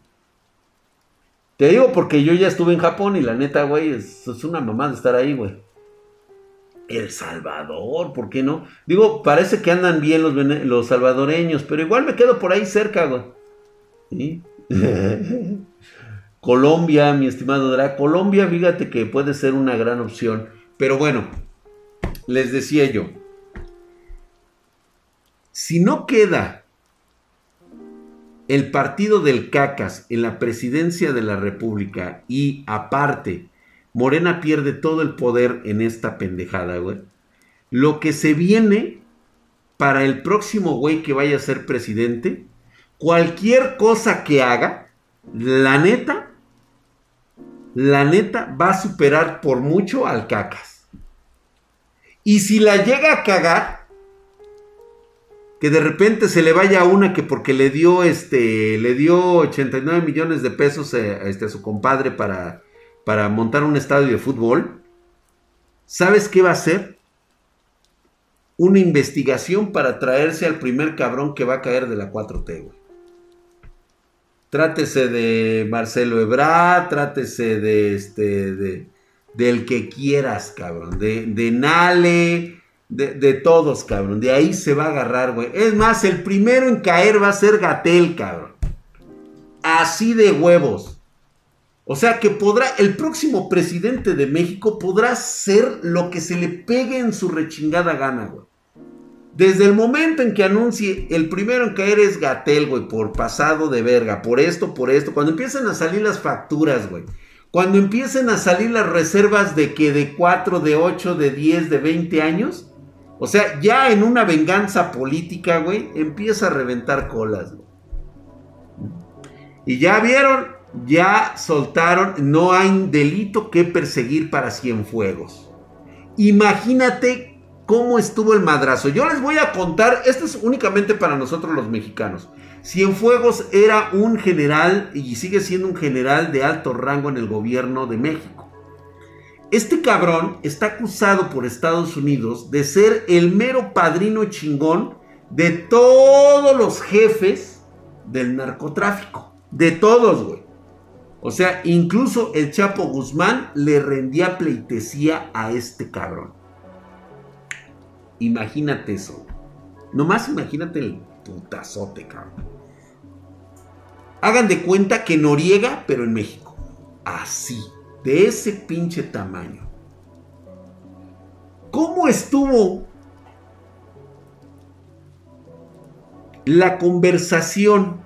[SPEAKER 1] Te digo porque yo ya estuve en Japón y la neta, güey, es, es una mamada estar ahí, güey. El Salvador, ¿por qué no? Digo, parece que andan bien los, salvadoreños, pero igual me quedo por ahí cerca, güey. Colombia, mi estimado Dra. Colombia, fíjate que puede ser una gran opción. Pero bueno, les decía yo. Si no queda el partido del Cacas en la presidencia de la República y aparte Morena pierde todo el poder en esta pendejada, güey. Lo que se viene para el próximo güey que vaya a ser presidente, cualquier cosa que haga, la neta, la neta va a superar por mucho al cacas. Y si la llega a cagar, que de repente se le vaya una que porque le dio este, le dio 89 millones de pesos a, este, a su compadre para para montar un estadio de fútbol, ¿sabes qué va a hacer? Una investigación para traerse al primer cabrón que va a caer de la 4T, güey. Trátese de Marcelo Ebrard, trátese de este, de, del que quieras, cabrón. De, de Nale, de, de, todos, cabrón. De ahí se va a agarrar, güey. Es más, el primero en caer va a ser Gatel, cabrón. Así de huevos. O sea que podrá, el próximo presidente de México podrá ser lo que se le pegue en su rechingada gana, güey. Desde el momento en que anuncie, el primero en caer es Gatel, güey, por pasado de verga, por esto, por esto. Cuando empiecen a salir las facturas, güey. Cuando empiecen a salir las reservas de que de 4, de 8, de 10, de 20 años. O sea, ya en una venganza política, güey, empieza a reventar colas, güey. Y ya vieron, ya soltaron, no hay delito que perseguir para Cienfuegos. Imagínate cómo estuvo el madrazo. Yo les voy a contar, esto es únicamente para nosotros los mexicanos. Cienfuegos era un general y sigue siendo un general de alto rango en el gobierno de México. Este cabrón está acusado por Estados Unidos de ser el mero padrino chingón de todos los jefes del narcotráfico. De todos, güey. O sea, incluso el Chapo Guzmán le rendía pleitesía a este cabrón. Imagínate eso. Nomás imagínate el putazote, cabrón. Hagan de cuenta que Noriega, pero en México. Así, de ese pinche tamaño. ¿Cómo estuvo la conversación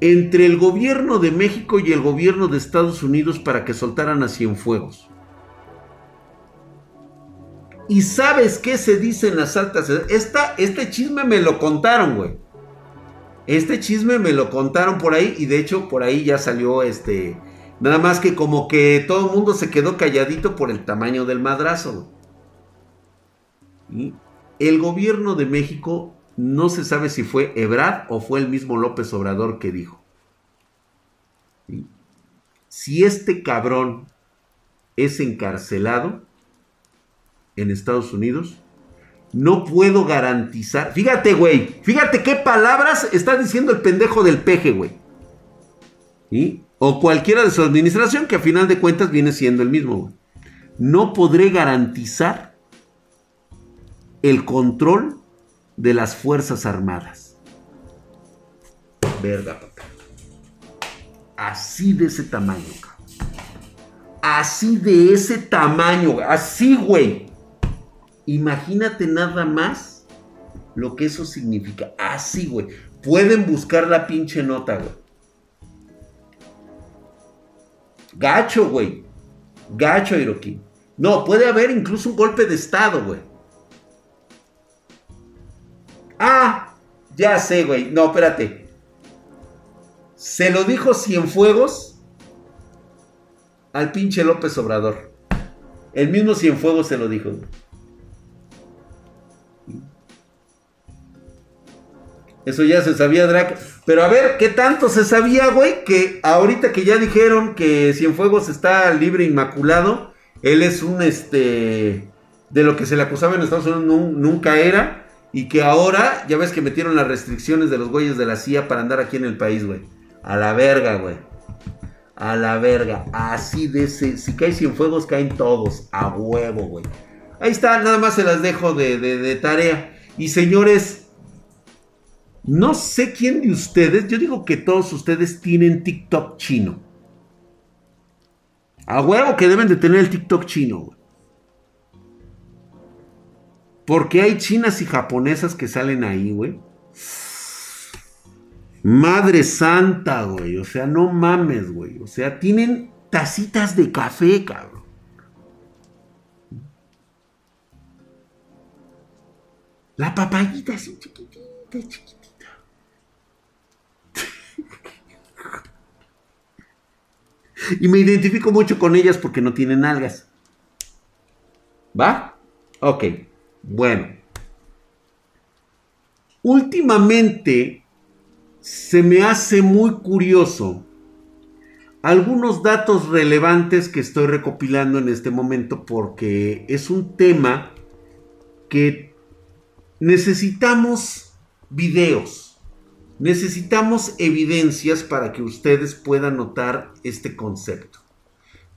[SPEAKER 1] entre el gobierno de México y el gobierno de Estados Unidos para que soltaran a Cienfuegos. ¿Y sabes qué se dice en las altas? Esta, este chisme me lo contaron, güey. Este chisme me lo contaron por ahí y de hecho por ahí ya salió este... Nada más que como que todo el mundo se quedó calladito por el tamaño del madrazo. El gobierno de México no se sabe si fue Ebrard o fue el mismo López Obrador que dijo. Si este cabrón es encarcelado en Estados Unidos, no puedo garantizar. Fíjate, güey. Fíjate qué palabras está diciendo el pendejo del peje, güey. O cualquiera de su administración, que a final de cuentas viene siendo el mismo. No podré garantizar el control de las Fuerzas Armadas. Verga, papá. Así de ese tamaño. Así de ese tamaño, así, güey. Imagínate nada más lo que eso significa. Así, güey. Pueden buscar la pinche nota, güey. Gacho, güey. Gacho, Hiroki. No, puede haber incluso un golpe de estado, güey. Ah, ya sé, güey. No, espérate. Se lo dijo Cienfuegos al pinche López Obrador. El mismo Cienfuegos se lo dijo. Eso ya se sabía, Drac. Pero a ver, ¿qué tanto se sabía, güey? Que ahorita que ya dijeron que Cienfuegos está libre inmaculado, él es un, este, de lo que se le acusaba en Estados Unidos nunca era. Y que ahora, ya ves que metieron las restricciones de los güeyes de la CIA para andar aquí en el país, güey. A la verga, güey. A la verga. Así de ese. Si cae Cienfuegos, caen todos. A huevo, güey. Ahí está, nada más se las dejo de, de tarea. Y señores, no sé quién de ustedes, yo digo que todos ustedes tienen TikTok chino. A huevo que deben de tener el TikTok chino, güey. Porque hay chinas y japonesas que salen ahí, güey. Madre santa, güey. O sea, no mames, güey. O sea, tienen tacitas de café, cabrón. La papayita así chiquitita, chiquitita. y me identifico mucho con ellas porque no tienen algas. ¿Va? Ok. Bueno, últimamente se me hace muy curioso algunos datos relevantes que estoy recopilando en este momento porque es un tema que necesitamos videos, necesitamos evidencias para que ustedes puedan notar este concepto.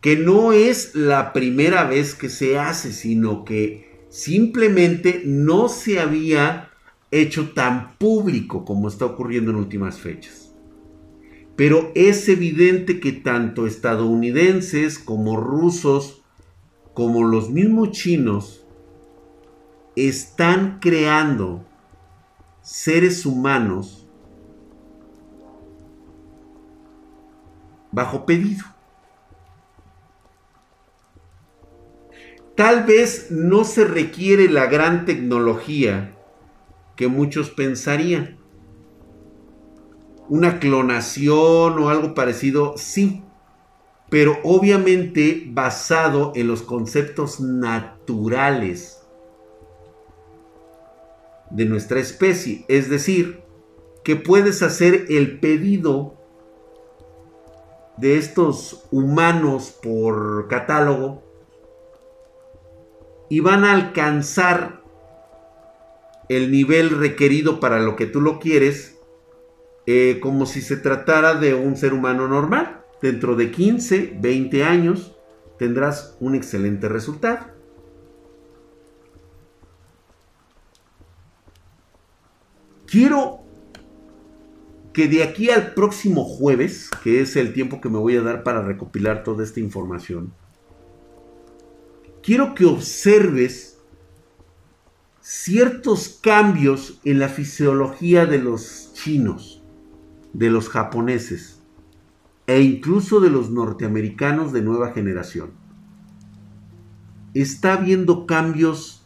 [SPEAKER 1] Que no es la primera vez que se hace, sino que Simplemente no se había hecho tan público como está ocurriendo en últimas fechas. Pero es evidente que tanto estadounidenses como rusos, como los mismos chinos, están creando seres humanos bajo pedido. Tal vez no se requiere la gran tecnología que muchos pensarían. Una clonación o algo parecido, sí, pero obviamente basado en los conceptos naturales de nuestra especie. Es decir, que puedes hacer el pedido de estos humanos por catálogo y van a alcanzar el nivel requerido para lo que tú lo quieres, eh, como si se tratara de un ser humano normal. Dentro de 15, 20 años tendrás un excelente resultado. Quiero que de aquí al próximo jueves, que es el tiempo que me voy a dar para recopilar toda esta información, quiero que observes ciertos cambios en la fisiología de los chinos. de los japoneses e incluso de los norteamericanos de nueva generación. Está habiendo cambios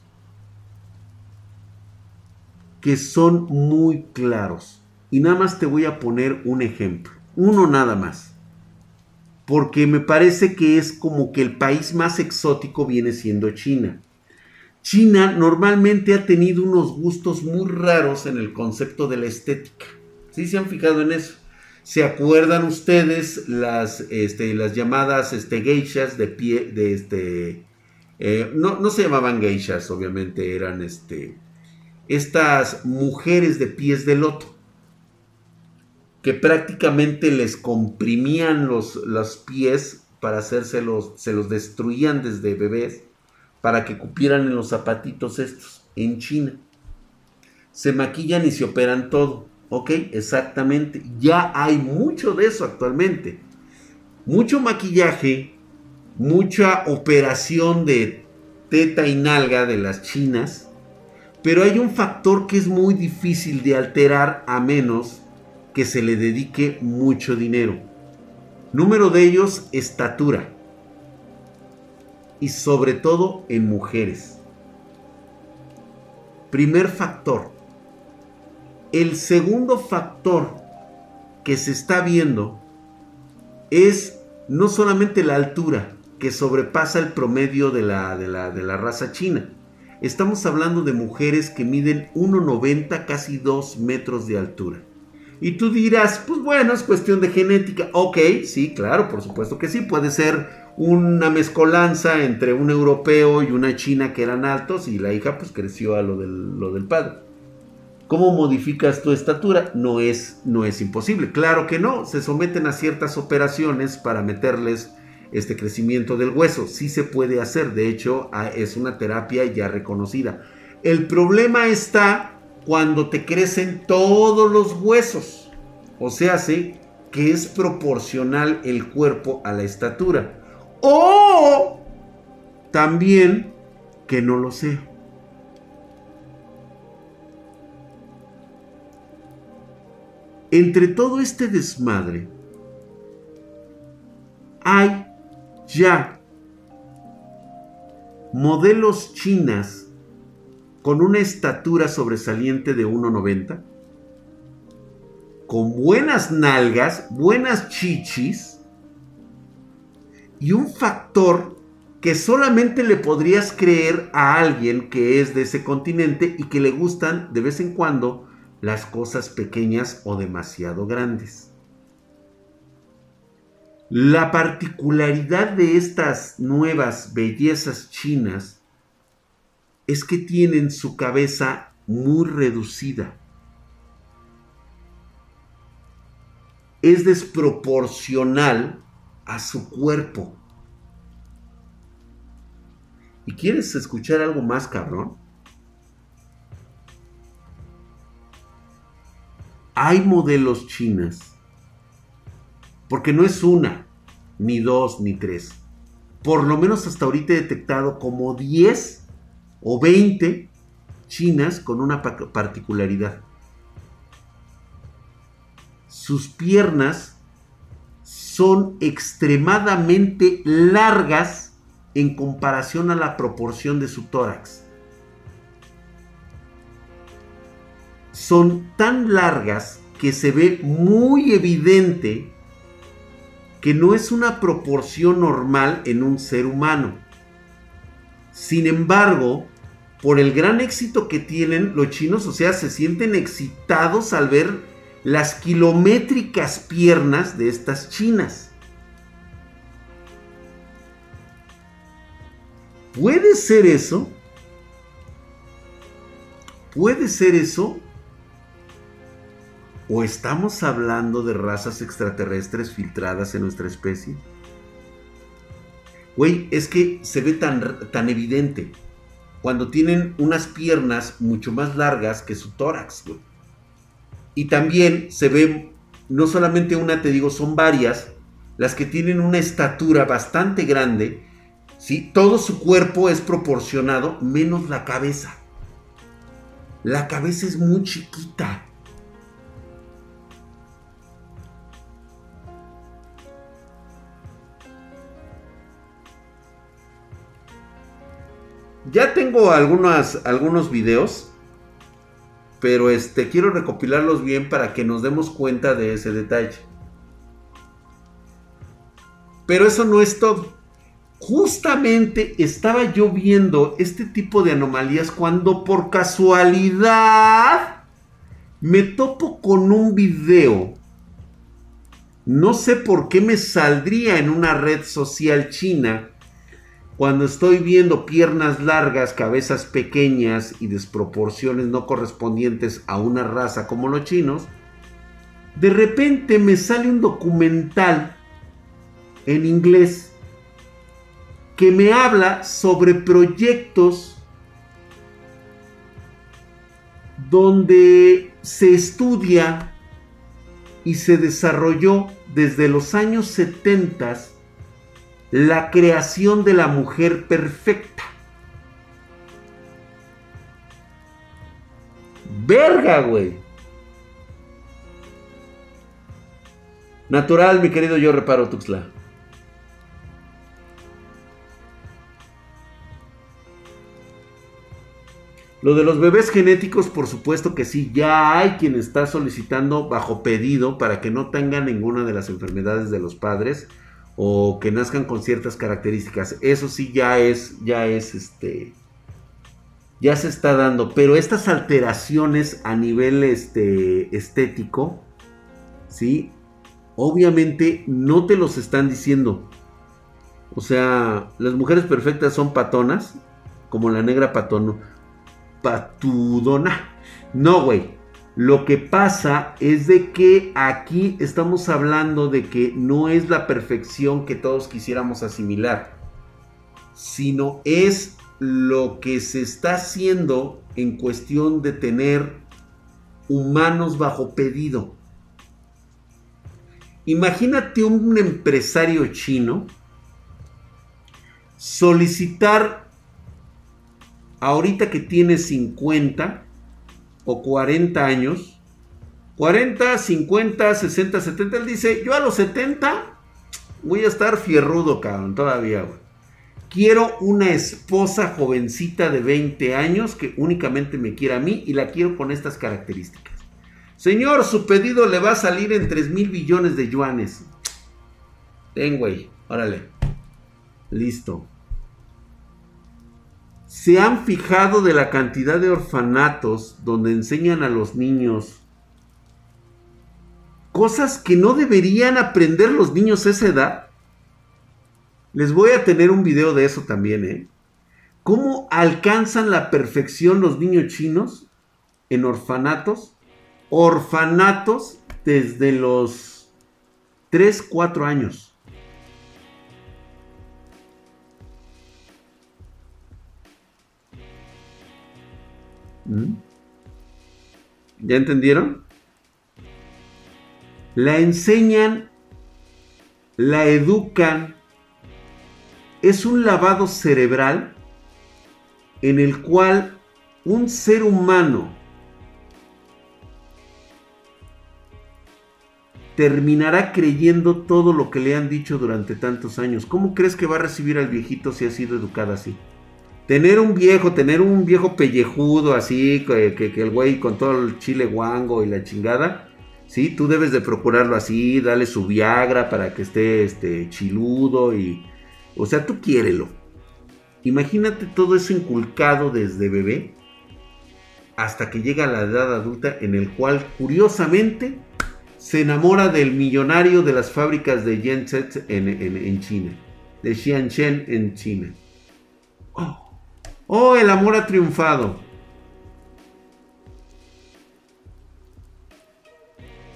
[SPEAKER 1] que son muy claros. Y nada más te voy a poner un ejemplo. Uno nada más. Porque me parece que es como que el país más exótico viene siendo China. China normalmente ha tenido unos gustos muy raros en el concepto de la estética. ¿Sí se han fijado en eso? ¿Se acuerdan ustedes las, este, llamadas este, geishas de pie, de este, eh, no, no, se llamaban geishas, obviamente, eran este, estas mujeres de pies de loto, que prácticamente les comprimían los, los pies para hacérselos, se los destruían desde bebés para que cupieran en los zapatitos estos, en China. Se maquillan y se operan todo. ¿Ok? Exactamente. Ya hay mucho de eso actualmente. Mucho maquillaje, mucha operación de teta y nalga de las chinas. Pero hay un factor que es muy difícil de alterar a menos que se le dedique mucho dinero. Número de ellos, estatura y sobre todo en mujeres. Primer factor. El segundo factor que se está viendo es no solamente la altura, que sobrepasa el promedio de la, de la, de la raza china. Estamos hablando de mujeres que miden 1,90, casi 2 metros de altura. Y tú dirás, pues bueno, es cuestión de genética. Ok, sí, claro, por supuesto que sí. Puede ser una mezcolanza entre un europeo y una china que eran altos y la hija pues creció a lo del, lo del padre. ¿Cómo modificas tu estatura? No es, no es imposible. Claro que no. Se someten a ciertas operaciones para meterles este crecimiento del hueso. Sí se puede hacer. De hecho, es una terapia ya reconocida. El problema está cuando te crecen todos los huesos. O sea, sí, que es proporcional el cuerpo a la estatura. O también que no lo sé. Entre todo este desmadre, hay ya modelos chinas con una estatura sobresaliente de 1,90, con buenas nalgas, buenas chichis y un factor que solamente le podrías creer a alguien que es de ese continente y que le gustan de vez en cuando las cosas pequeñas o demasiado grandes. La particularidad de estas nuevas bellezas chinas es que tienen su cabeza muy reducida. Es desproporcional a su cuerpo. ¿Y quieres escuchar algo más cabrón? Hay modelos chinas. Porque no es una, ni dos, ni tres. Por lo menos hasta ahorita he detectado como 10 o 20 chinas con una particularidad. Sus piernas son extremadamente largas en comparación a la proporción de su tórax. Son tan largas que se ve muy evidente que no es una proporción normal en un ser humano. Sin embargo, por el gran éxito que tienen los chinos, o sea, se sienten excitados al ver las kilométricas piernas de estas chinas. ¿Puede ser eso? ¿Puede ser eso? ¿O estamos hablando de razas extraterrestres filtradas en nuestra especie? Güey, es que se ve tan, tan evidente cuando tienen unas piernas mucho más largas que su tórax, Y también se ve, no solamente una, te digo, son varias, las que tienen una estatura bastante grande, ¿sí? Todo su cuerpo es proporcionado, menos la cabeza. La cabeza es muy chiquita. Ya tengo algunos videos. Pero este, quiero recopilarlos bien para que nos demos cuenta de ese detalle. Pero eso no es todo. Justamente estaba yo viendo este tipo de anomalías cuando por casualidad me topo con un video. No sé por qué me saldría en una red social china cuando estoy viendo piernas largas, cabezas pequeñas y desproporciones no correspondientes a una raza como los chinos. De repente me sale un documental en inglés que me habla sobre proyectos donde se estudia y se desarrolló desde los años 70 la creación de la mujer perfecta. Verga, güey. Natural, mi querido yo reparo Tuxla. Lo de los bebés genéticos, por supuesto que sí, ya hay quien está solicitando bajo pedido para que no tengan ninguna de las enfermedades de los padres o que nazcan con ciertas características. Eso sí ya es, ya es este, ya se está dando. Pero estas alteraciones a nivel este, estético, sí, obviamente no te los están diciendo. O sea, las mujeres perfectas son patonas, como la negra patón patudona. No, güey. Lo que pasa es de que aquí estamos hablando de que no es la perfección que todos quisiéramos asimilar, sino es lo que se está haciendo en cuestión de tener humanos bajo pedido. Imagínate un empresario chino solicitar ahorita que tiene 50 o 40 años, 40, 50, 60, 70, él dice, yo a los 70 voy a estar fierrudo, cabrón, todavía, güey. Quiero una esposa jovencita de 20 años que únicamente me quiera a mí y la quiero con estas características. Señor, su pedido le va a salir en 3 mil billones de yuanes. Ten, güey, órale. Listo se han fijado de la cantidad de orfanatos donde enseñan a los niños cosas que no deberían aprender los niños a esa edad. Les voy a tener un video de eso también, ¿eh? ¿Cómo alcanzan la perfección los niños chinos en orfanatos? Orfanatos desde los 3, 4 años. ¿Ya entendieron? La enseñan, la educan. Es un lavado cerebral en el cual un ser humano terminará creyendo todo lo que le han dicho durante tantos años. ¿Cómo crees que va a recibir al viejito si ha sido educado así? Tener un viejo, tener un viejo pellejudo así, que, el güey con todo el chile guango y la chingada, ¿sí? Tú debes de procurarlo así, darle su Viagra para que esté este, chiludo y... O sea, tú quiérelo. Imagínate todo eso inculcado desde bebé hasta que llega a la edad adulta en el cual, curiosamente, se enamora del millonario de las fábricas de Genset en, en China, de Xianshen en China. Oh. Oh, el amor ha triunfado.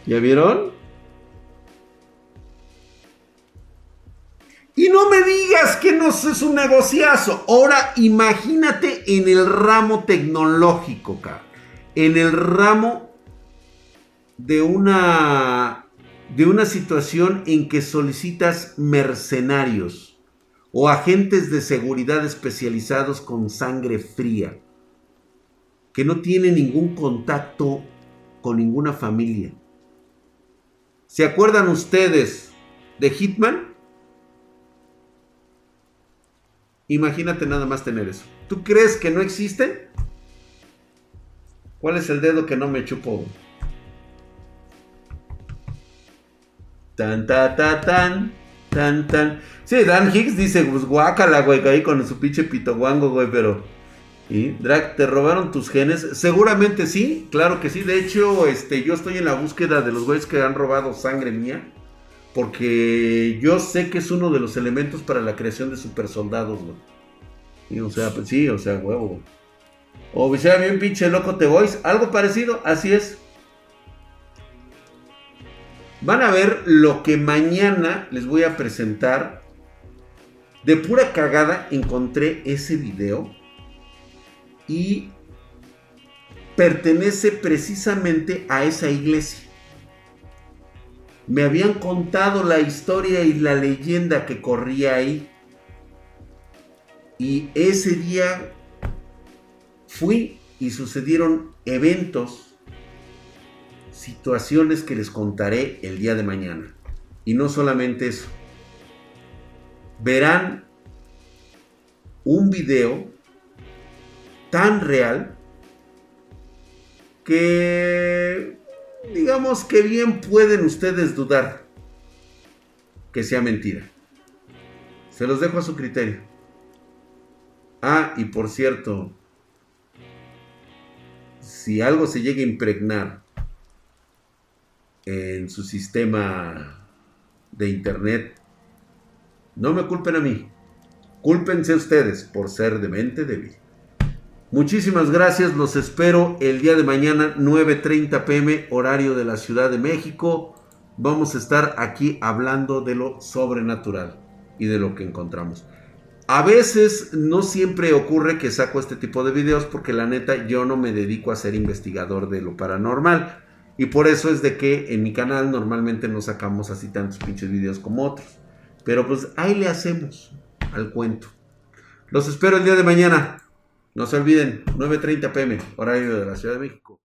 [SPEAKER 1] ¿Ya vieron? Y no me digas que no es un negociazo. Ahora imagínate en el ramo tecnológico, cara. En el ramo de una de una situación en que solicitas mercenarios o agentes de seguridad especializados con sangre fría, que no tienen ningún contacto con ninguna familia. ¿Se acuerdan ustedes de Hitman? Imagínate nada más tener eso. ¿Tú crees que no existe? ¿Cuál es el dedo que no me chupó? Tan, ta, ta, tan, tan, tan. Sí, Dan Hicks dice, pues guácala, güey, ahí con su pinche pito guango, güey, pero... ¿Y? Drag, ¿te robaron tus genes? Seguramente sí, claro que sí. De hecho, este, yo estoy en la búsqueda de los güeyes que han robado sangre mía. Porque yo sé que es uno de los elementos para la creación de super soldados, güey. o sea, pues sí, o sea, huevo. O sea, bien pinche loco te voice. Algo parecido, así es. Van a ver lo que mañana les voy a presentar. De pura cagada encontré ese video y pertenece precisamente a esa iglesia. Me habían contado la historia y la leyenda que corría ahí. Y ese día fui y sucedieron eventos, situaciones que les contaré el día de mañana. Y no solamente eso. Verán un video tan real que digamos que bien pueden ustedes dudar que sea mentira. Se los dejo a su criterio. Ah, y por cierto, si algo se llega a impregnar en su sistema de internet, no me culpen a mí, cúlpense ustedes por ser de mente débil. Muchísimas gracias, los espero el día de mañana 9.30 pm horario de la Ciudad de México. Vamos a estar aquí hablando de lo sobrenatural y de lo que encontramos. A veces no siempre ocurre que saco este tipo de videos porque la neta yo no me dedico a ser investigador de lo paranormal. Y por eso es de que en mi canal normalmente no sacamos así tantos pinches videos como otros. Pero pues ahí le hacemos al cuento. Los espero el día de mañana. No se olviden, 9.30 pm, horario de la Ciudad de México.